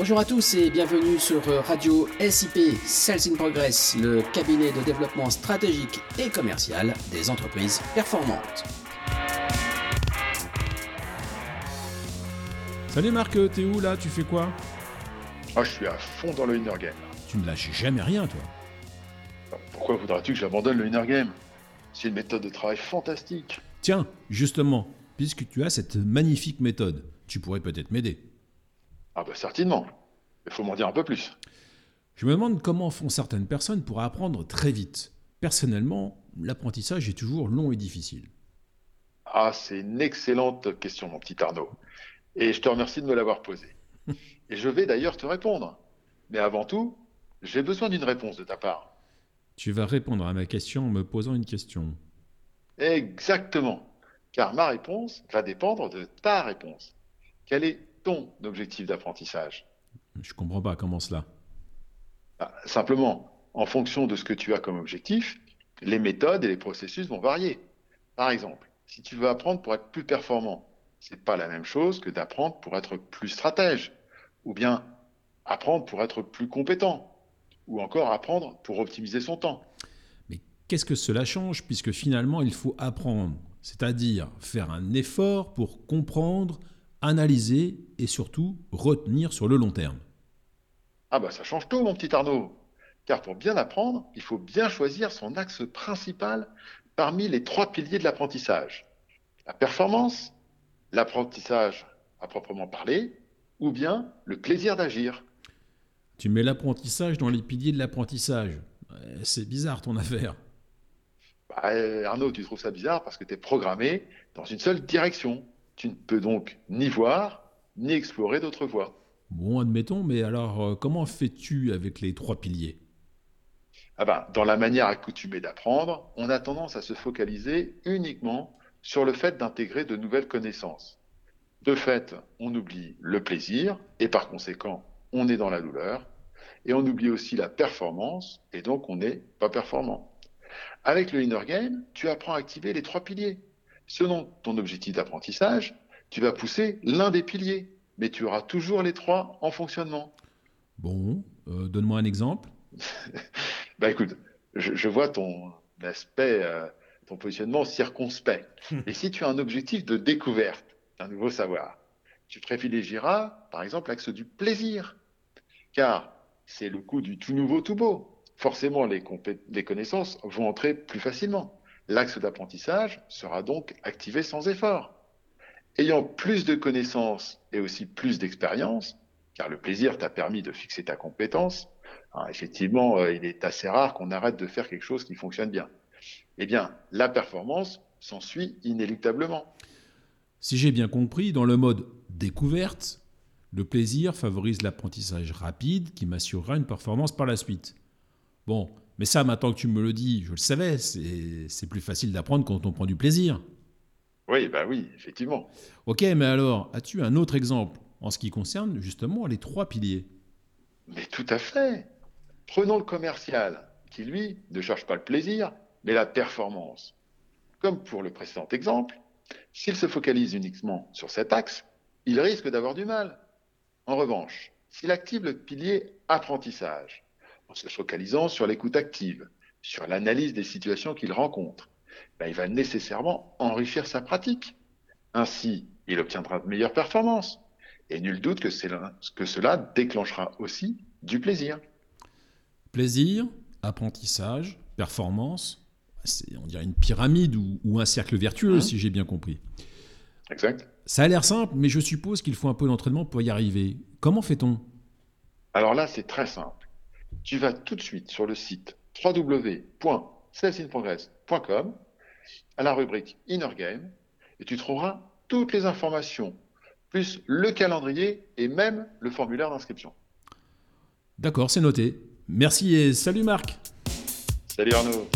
Bonjour à tous et bienvenue sur Radio SIP Sales in Progress, le cabinet de développement stratégique et commercial des entreprises performantes. Salut Marc, t'es où là? Tu fais quoi? Ah, je suis à fond dans le inner game. Tu ne lâches jamais rien, toi. Pourquoi voudrais-tu que j'abandonne le inner game? C'est une méthode de travail fantastique. Tiens, justement, puisque tu as cette magnifique méthode, tu pourrais peut-être m'aider. Ah bah certainement. Il faut m'en dire un peu plus. Je me demande comment font certaines personnes pour apprendre très vite. Personnellement, l'apprentissage est toujours long et difficile. Ah, c'est une excellente question, mon petit Arnaud. Et je te remercie de me l'avoir posée. Et je vais d'ailleurs te répondre. Mais avant tout, j'ai besoin d'une réponse de ta part. Tu vas répondre à ma question en me posant une question. Exactement. Car ma réponse va dépendre de ta réponse. Quel est ton objectif d'apprentissage Je comprends pas, comment cela? Bah, Simplement, en fonction de ce que tu as comme objectif, les méthodes et les processus vont varier. Par exemple, si tu veux apprendre pour être plus performant, c'est pas la même chose que d'apprendre pour être plus stratège, ou bien apprendre pour être plus compétent, ou encore apprendre pour optimiser son temps. Mais qu'est-ce que cela change puisque finalement il faut apprendre, c'est-à-dire faire un effort pour comprendre, analyser et surtout retenir sur le long terme. Ah bah ça change tout, mon petit Arnaud. Car pour bien apprendre, il faut bien choisir son axe principal parmi les trois piliers de l'apprentissage. La performance, l'apprentissage à proprement parler, ou bien le plaisir d'agir. Tu mets l'apprentissage dans les piliers de l'apprentissage. Euh, C'est bizarre ton affaire. Bah, euh, Arnaud, tu trouves ça bizarre parce que tu es programmé dans une seule direction. Tu ne peux donc ni voir, ni explorer d'autres voies. Bon, admettons, mais alors euh, comment fais-tu avec les trois piliers? Ah ben, dans la manière accoutumée d'apprendre, on a tendance à se focaliser uniquement sur le fait d'intégrer de nouvelles connaissances. De fait, on oublie le plaisir et par conséquent, on est dans la douleur. Et on oublie aussi la performance et donc on n'est pas performant. Avec le inner game, tu apprends à activer les trois piliers. Selon ton objectif d'apprentissage, tu vas pousser l'un des piliers, mais tu auras toujours les trois en fonctionnement. Bon, euh, donne-moi un exemple. Bah écoute, je, je vois ton aspect, euh, ton positionnement circonspect. Et si tu as un objectif de découverte d'un nouveau savoir, tu privilégieras par exemple l'axe du plaisir, car c'est le coup du tout nouveau, tout beau. Forcément, les connaissances vont entrer plus facilement. L'axe d'apprentissage sera donc activé sans effort. Ayant plus de connaissances et aussi plus d'expérience, car le plaisir t'a permis de fixer ta compétence, hein, effectivement, euh, il est assez rare qu'on arrête de faire quelque chose qui fonctionne bien. Eh bien, la performance s'ensuit inéluctablement. Si j'ai bien compris, dans le mode découverte, le plaisir favorise l'apprentissage rapide qui m'assurera une performance par la suite. Bon, mais ça, maintenant que tu me le dis, je le savais, c'est plus facile d'apprendre quand on prend du plaisir. Oui, bah oui, effectivement. Ok, mais alors, as-tu un autre exemple en ce qui concerne justement les trois piliers? Mais tout à fait. Prenons le commercial, qui lui ne cherche pas le plaisir, mais la performance. Comme pour le précédent exemple, s'il se focalise uniquement sur cet axe, il risque d'avoir du mal. En revanche, s'il active le pilier apprentissage, en se focalisant sur l'écoute active, sur l'analyse des situations qu'il rencontre, ben, il va nécessairement enrichir sa pratique. Ainsi, il obtiendra de meilleures performances. Et nul doute que, cela déclenchera aussi du plaisir. Plaisir, apprentissage, performance, c'est on dirait une pyramide ou, ou un cercle vertueux Mhm. si j'ai bien compris. Exact. Ça a l'air simple, mais je suppose qu'il faut un peu d'entraînement pour y arriver. Comment fait-on? Alors là, c'est très simple. Tu vas tout de suite sur le site www.salesinprogress.com à la rubrique Inner Game et tu trouveras toutes les informations, plus le calendrier et même le formulaire d'inscription. D'accord, c'est noté. Merci et salut Marc Salut Arnaud